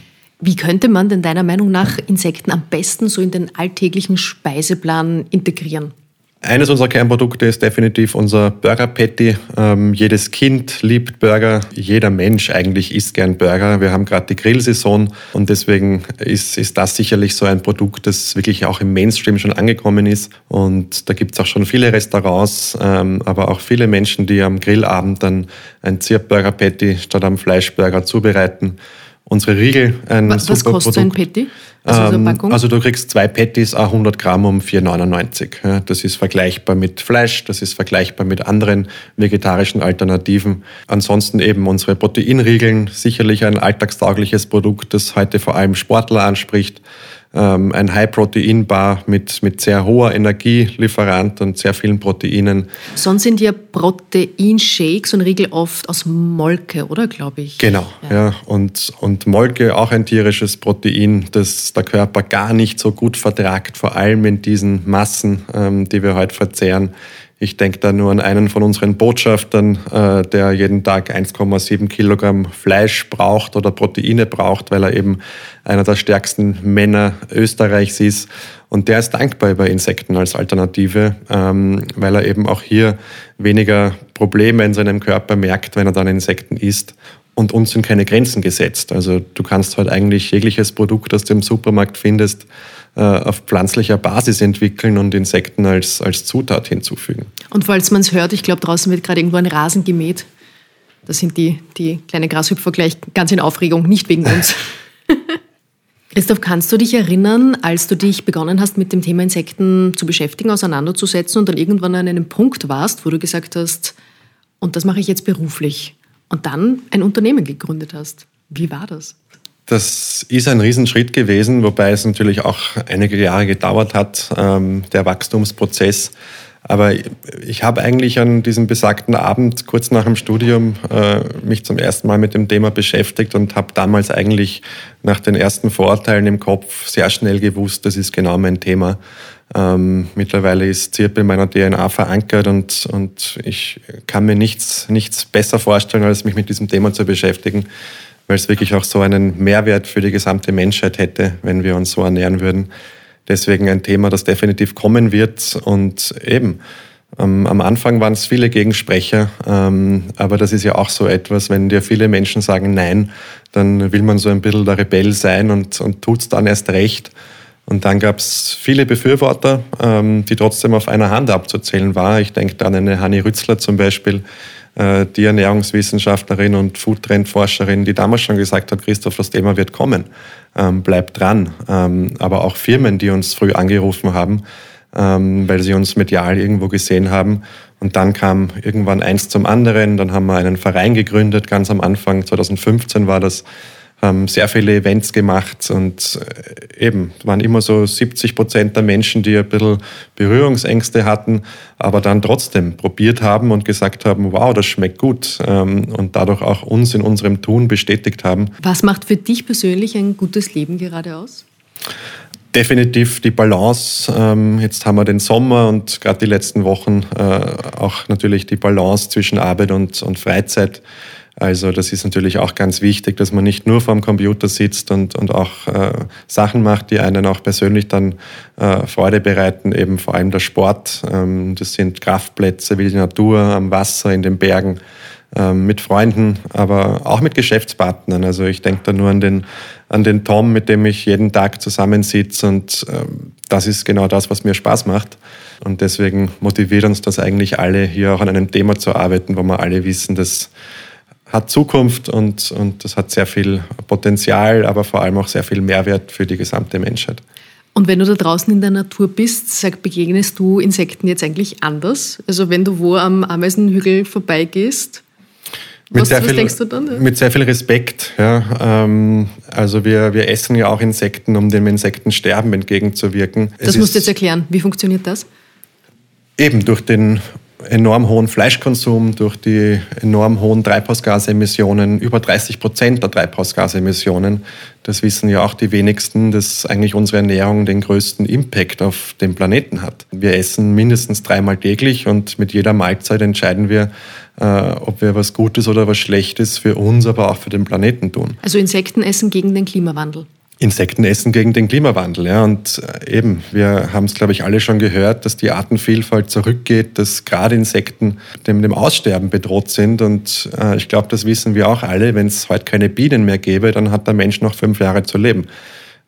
Wie könnte man denn deiner Meinung nach Insekten am besten so in den alltäglichen Speiseplan integrieren? Eines unserer Kernprodukte ist definitiv unser Burger Patty. Ähm, jedes Kind liebt Burger, jeder Mensch eigentlich isst gern Burger. Wir haben gerade die Grillsaison und deswegen ist, ist das sicherlich so ein Produkt, das wirklich auch im Mainstream schon angekommen ist. Und da gibt es auch schon viele Restaurants, ähm, aber auch viele Menschen, die am Grillabend dann ein Zirp-Burger Patty statt am Fleischburger zubereiten unsere Riegel. Ein Was super kostet ein Patty? Also, ähm, also, du kriegst zwei Patties, 100 Gramm um 4,99. das ist vergleichbar mit Fleisch, das ist vergleichbar mit anderen vegetarischen Alternativen. Ansonsten eben unsere Proteinriegeln, sicherlich ein alltagstaugliches Produkt, das heute vor allem Sportler anspricht ähm, ein High-Protein-Bar mit, mit sehr hoher Energielieferant und sehr vielen Proteinen. Sonst sind ja Proteinshakes und Riegel oft aus Molke, oder glaube ich? Genau, ja. ja. Und, und Molke, auch ein tierisches Protein, das der Körper gar nicht so gut vertragt, vor allem in diesen Massen, ähm, die wir heute verzehren. Ich denke da nur an einen von unseren Botschaftern, äh, der jeden Tag 1,7 Kilogramm Fleisch braucht oder Proteine braucht, weil er eben einer der stärksten Männer Österreichs ist. Und der ist dankbar über Insekten als Alternative, ähm, weil er eben auch hier weniger Probleme in seinem Körper merkt, wenn er dann Insekten isst. Und uns sind keine Grenzen gesetzt. Also du kannst halt eigentlich jegliches Produkt, das du im Supermarkt findest, auf pflanzlicher Basis entwickeln und Insekten als, als Zutat hinzufügen. Und falls man es hört, ich glaube, draußen wird gerade irgendwo ein Rasen gemäht. Da sind die, die kleinen Grashüpfer gleich ganz in Aufregung, nicht wegen uns. *laughs* Christoph, kannst du dich erinnern, als du dich begonnen hast, mit dem Thema Insekten zu beschäftigen, auseinanderzusetzen und dann irgendwann an einem Punkt warst, wo du gesagt hast, und das mache ich jetzt beruflich und dann ein Unternehmen gegründet hast? Wie war das? Das ist ein Riesenschritt gewesen, wobei es natürlich auch einige Jahre gedauert hat, ähm, der Wachstumsprozess. Aber ich habe eigentlich an diesem besagten Abend kurz nach dem Studium äh, mich zum ersten Mal mit dem Thema beschäftigt und habe damals eigentlich nach den ersten Vorurteilen im Kopf sehr schnell gewusst, das ist genau mein Thema. Ähm, mittlerweile ist Zirpe in meiner DNA verankert und, und ich kann mir nichts, nichts besser vorstellen, als mich mit diesem Thema zu beschäftigen weil es wirklich auch so einen Mehrwert für die gesamte Menschheit hätte, wenn wir uns so ernähren würden. Deswegen ein Thema, das definitiv kommen wird und eben. Ähm, am Anfang waren es viele Gegensprecher, ähm, aber das ist ja auch so etwas, wenn dir viele Menschen sagen Nein, dann will man so ein bisschen der Rebell sein und, und tut es dann erst recht. Und dann gab es viele Befürworter, ähm, die trotzdem auf einer Hand abzuzählen waren. Ich denke an eine Hanni Rützler zum Beispiel, die Ernährungswissenschaftlerin und Foodtrendforscherin, die damals schon gesagt hat, Christoph, das Thema wird kommen, ähm, bleibt dran. Ähm, aber auch Firmen, die uns früh angerufen haben, ähm, weil sie uns medial irgendwo gesehen haben. Und dann kam irgendwann eins zum anderen. Dann haben wir einen Verein gegründet, ganz am Anfang, 2015 war das, haben sehr viele Events gemacht und äh, eben waren immer so 70 Prozent der Menschen, die ein bisschen Berührungsängste hatten, aber dann trotzdem probiert haben und gesagt haben, wow, das schmeckt gut ähm, und dadurch auch uns in unserem Tun bestätigt haben. Was macht für dich persönlich ein gutes Leben gerade aus? Definitiv die Balance. Ähm, jetzt haben wir den Sommer und gerade die letzten Wochen äh, auch natürlich die Balance zwischen Arbeit und, und Freizeit also das ist natürlich auch ganz wichtig, dass man nicht nur vorm Computer sitzt und, und auch äh, Sachen macht, die einen auch persönlich dann äh, Freude bereiten, eben vor allem der Sport. Ähm, das sind Kraftplätze wie die Natur am Wasser, in den Bergen, ähm, mit Freunden, aber auch mit Geschäftspartnern. Also ich denke da nur an den an den Tom, mit dem ich jeden Tag zusammensitze. Und ähm, das ist genau das, was mir Spaß macht. Und deswegen motiviert uns das eigentlich alle, hier auch an einem Thema zu arbeiten, wo wir alle wissen, das hat Zukunft und, und das hat sehr viel Potenzial, aber vor allem auch sehr viel Mehrwert für die gesamte Menschheit. Und wenn du da draußen in der Natur bist, sag, begegnest du Insekten jetzt eigentlich anders? Also wenn du wo am Ameisenhügel vorbeigehst, was, was viel, denkst du dann? Ja? Mit sehr viel Respekt. Ja. Ähm, also wir, wir essen ja auch Insekten, um dem Insektensterben entgegenzuwirken. Das es musst du jetzt erklären. Wie funktioniert das? Eben durch den enorm hohen Fleischkonsum, durch die enorm hohen Treibhausgasemissionen, über 30 Prozent der Treibhausgasemissionen. Das wissen ja auch die wenigsten, dass eigentlich unsere Ernährung den größten Impact auf den Planeten hat. Wir essen mindestens dreimal täglich und mit jeder Mahlzeit entscheiden wir, äh, ob wir was Gutes oder was Schlechtes für uns, aber auch für den Planeten tun. Also Insekten essen gegen den Klimawandel. Insekten essen gegen den Klimawandel. Ja. Und äh, eben, wir haben es, glaube ich, alle schon gehört, dass die Artenvielfalt zurückgeht, dass gerade Insekten dem, dem Aussterben bedroht sind. Und äh, ich glaube, das wissen wir auch alle. Wenn es heute keine Bienen mehr gäbe, dann hat der Mensch noch fünf Jahre zu leben.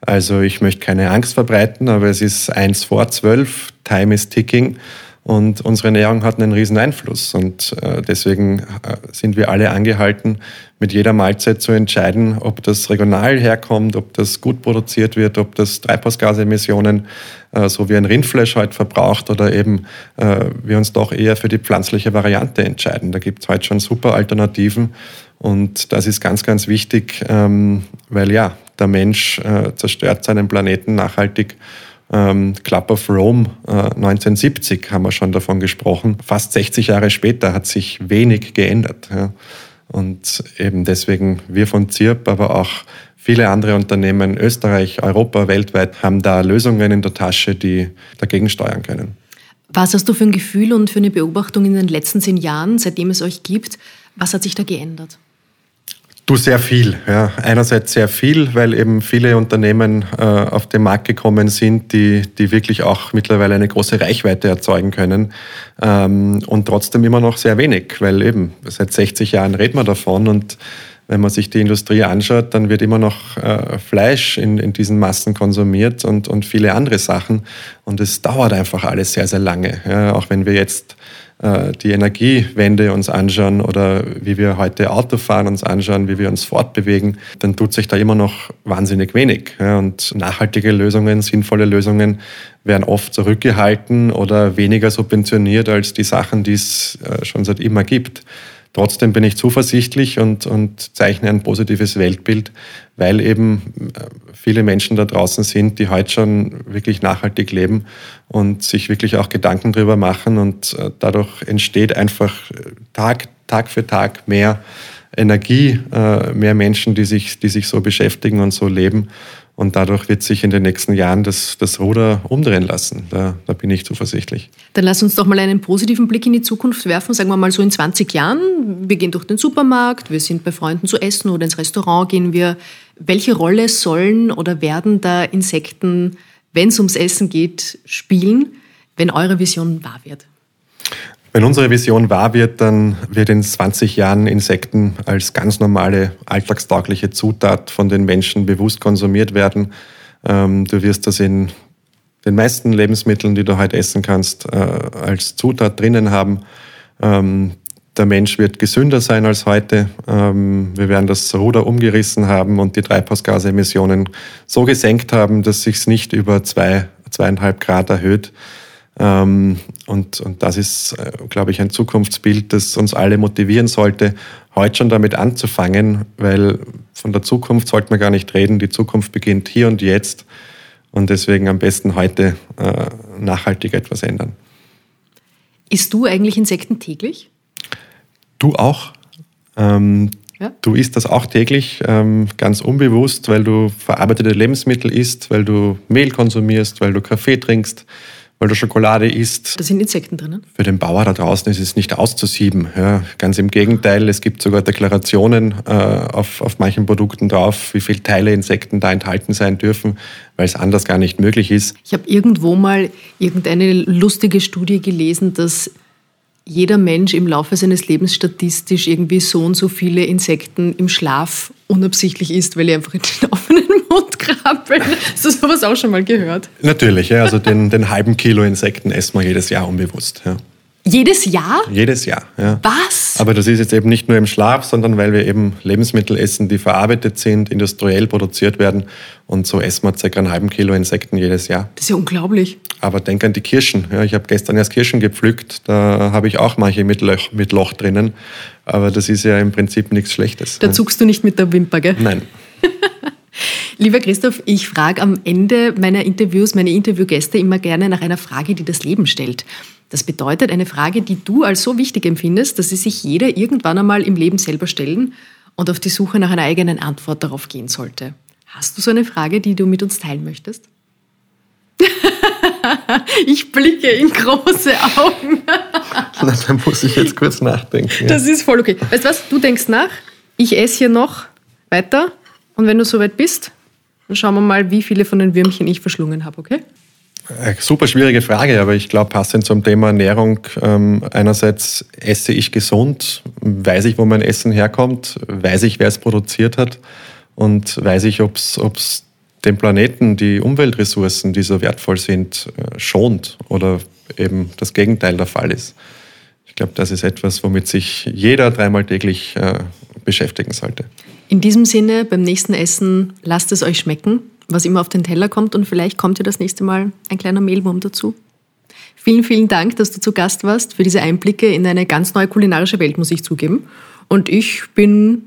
Also ich möchte keine Angst verbreiten, aber es ist eins vor zwölf, Time is ticking. Und unsere Ernährung hat einen riesen Einfluss. Und äh, deswegen äh, sind wir alle angehalten, mit jeder Mahlzeit zu entscheiden, ob das regional herkommt, ob das gut produziert wird, ob das Treibhausgasemissionen, äh, so wie ein Rindfleisch heute verbraucht, oder eben wir uns doch eher für die pflanzliche Variante entscheiden. Da gibt es heute schon super Alternativen. Und das ist ganz, ganz wichtig, ähm, weil ja, der Mensch zerstört seinen Planeten nachhaltig ähm, Club of Rome äh, 1970 haben wir schon davon gesprochen. Fast 60 Jahre später hat sich wenig geändert. Ja. Und eben deswegen wir von ZIRP, aber auch viele andere Unternehmen, Österreich, Europa, weltweit, haben da Lösungen in der Tasche, die dagegen steuern können. Was hast du für ein Gefühl und für eine Beobachtung in den letzten zehn Jahren, seitdem es euch gibt? Was hat sich da geändert? Du sehr viel. Ja. Einerseits sehr viel, weil eben viele Unternehmen äh, auf den Markt gekommen sind, die, die wirklich auch mittlerweile eine große Reichweite erzeugen können. Ähm, und trotzdem immer noch sehr wenig, weil eben seit 60 Jahren reden wir davon und wenn man sich die Industrie anschaut, dann wird immer noch äh, Fleisch in, in diesen Massen konsumiert und, und viele andere Sachen. Und es dauert einfach alles sehr, sehr lange. Ja, auch wenn wir jetzt äh, die Energiewende uns anschauen oder wie wir heute Auto fahren uns anschauen, wie wir uns fortbewegen, dann tut sich da immer noch wahnsinnig wenig. Und nachhaltige Lösungen, sinnvolle Lösungen werden oft zurückgehalten oder weniger subventioniert als die Sachen, die es äh, schon seit immer gibt. Trotzdem bin ich zuversichtlich und, und zeichne ein positives Weltbild, weil eben äh, viele Menschen da draußen sind, die heute schon wirklich nachhaltig leben und sich wirklich auch Gedanken darüber machen. Und äh, dadurch entsteht einfach äh, Tag, Tag für Tag mehr Energie, mehr Menschen, die sich, die sich so beschäftigen und so leben. Und dadurch wird sich in den nächsten Jahren das, das Ruder umdrehen lassen. Da, da, bin ich zuversichtlich. Dann lass uns doch mal einen positiven Blick in die Zukunft werfen. Sagen wir mal so in 20 Jahren. Wir gehen durch den Supermarkt, wir sind bei Freunden zu essen oder ins Restaurant gehen wir. Welche Rolle sollen oder werden da Insekten, wenn es ums Essen geht, spielen, wenn eure Vision wahr wird? Wenn unsere Vision wahr wird, dann wird in 20 Jahren Insekten als ganz normale, alltagstaugliche Zutat von den Menschen bewusst konsumiert werden. Ähm, du wirst das in den meisten Lebensmitteln, die du heute essen kannst, äh, als Zutat drinnen haben. Ähm, der Mensch wird gesünder sein als heute. Ähm, wir werden das Ruder umgerissen haben und die Treibhausgasemissionen so gesenkt haben, dass sich es nicht über zwei, zweieinhalb Grad erhöht. Ähm, und, und das ist, äh, glaube ich, ein Zukunftsbild, das uns alle motivieren sollte, heute schon damit anzufangen, weil von der Zukunft sollte man gar nicht reden. Die Zukunft beginnt hier und jetzt. Und deswegen am besten heute äh, nachhaltig etwas ändern. Isst du eigentlich Insekten täglich? Du auch. Ähm, ja? Du isst das auch täglich, ähm, ganz unbewusst, weil du verarbeitete Lebensmittel isst, weil du Mehl konsumierst, weil du Kaffee trinkst, weil du Schokolade isst. Da sind Insekten drinnen. Für den Bauer da draußen ist es nicht auszusieben. Ja, ganz im Gegenteil, es gibt sogar Deklarationen äh, auf, auf manchen Produkten drauf, wie viele Teile Insekten da enthalten sein dürfen, weil es anders gar nicht möglich ist. Ich habe irgendwo mal irgendeine lustige Studie gelesen, dass jeder Mensch im Laufe seines Lebens statistisch irgendwie so und so viele Insekten im Schlaf unabsichtlich isst, weil er einfach in den *laughs* offenen Mund krabbeln. Hast du sowas auch schon mal gehört? Natürlich, ja, also den, den halben Kilo Insekten essen wir jedes Jahr unbewusst. Ja. Jedes Jahr? Jedes Jahr, ja. Was? Aber das ist jetzt eben nicht nur im Schlaf, sondern weil wir eben Lebensmittel essen, die verarbeitet sind, industriell produziert werden. Und so essen wir ca. einen halben Kilo Insekten jedes Jahr. Das ist ja unglaublich. Aber denk an die Kirschen. Ja, ich habe gestern erst Kirschen gepflückt. Da habe ich auch manche mit Loch, mit Loch drinnen. Aber das ist ja im Prinzip nichts Schlechtes. Da zuckst du nicht mit der Wimper, gell? Nein. *laughs* Lieber Christoph, ich frage am Ende meiner Interviews meine Interviewgäste immer gerne nach einer Frage, die das Leben stellt. Das bedeutet eine Frage, die du als so wichtig empfindest, dass sie sich jeder irgendwann einmal im Leben selber stellen und auf die Suche nach einer eigenen Antwort darauf gehen sollte. Hast du so eine Frage, die du mit uns teilen möchtest? *laughs* ich blicke in große Augen. *laughs* Na, da muss ich jetzt kurz nachdenken. Ja. Das ist voll okay. Weißt du was? Du denkst nach. Ich esse hier noch weiter. Und wenn du soweit bist, dann schauen wir mal, wie viele von den Würmchen ich verschlungen habe, okay? Eine super schwierige Frage, aber ich glaube, passend zum Thema Ernährung, ähm, einerseits esse ich gesund, weiß ich, wo mein Essen herkommt, weiß ich, wer es produziert hat und weiß ich, ob es den Planeten, die Umweltressourcen, die so wertvoll sind, äh, schont oder eben das Gegenteil der Fall ist. Ich glaube, das ist etwas, womit sich jeder dreimal täglich äh, beschäftigen sollte. In diesem Sinne, beim nächsten Essen lasst es euch schmecken was immer auf den Teller kommt und vielleicht kommt dir das nächste Mal ein kleiner Mehlwurm dazu. Vielen, vielen Dank, dass du zu Gast warst. Für diese Einblicke in eine ganz neue kulinarische Welt, muss ich zugeben. Und ich bin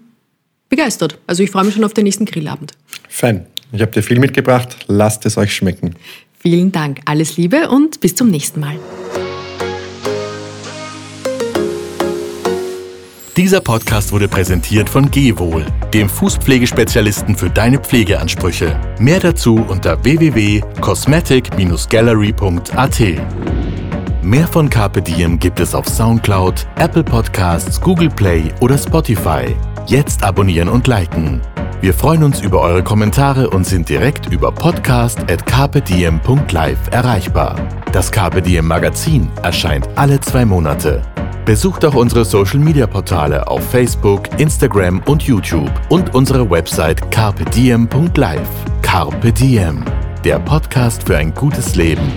begeistert. Also ich freue mich schon auf den nächsten Grillabend. Fein. Ich habe dir viel mitgebracht. Lasst es euch schmecken. Vielen Dank. Alles Liebe und bis zum nächsten Mal. Dieser Podcast wurde präsentiert von Gewohl, dem Fußpflegespezialisten für deine Pflegeansprüche. Mehr dazu unter www.cosmetic-gallery.at. Mehr von Carpe Diem gibt es auf Soundcloud, Apple Podcasts, Google Play oder Spotify. Jetzt abonnieren und liken. Wir freuen uns über eure Kommentare und sind direkt über podcast.carpediem.live erreichbar. Das Diem Magazin erscheint alle zwei Monate. Besucht auch unsere Social Media Portale auf Facebook, Instagram und YouTube und unsere Website carpediem.live. Carpe Diem, der Podcast für ein gutes Leben.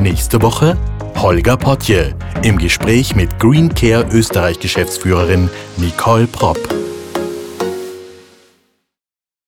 Nächste Woche Holger Potje im Gespräch mit Green Care Österreich Geschäftsführerin Nicole Propp.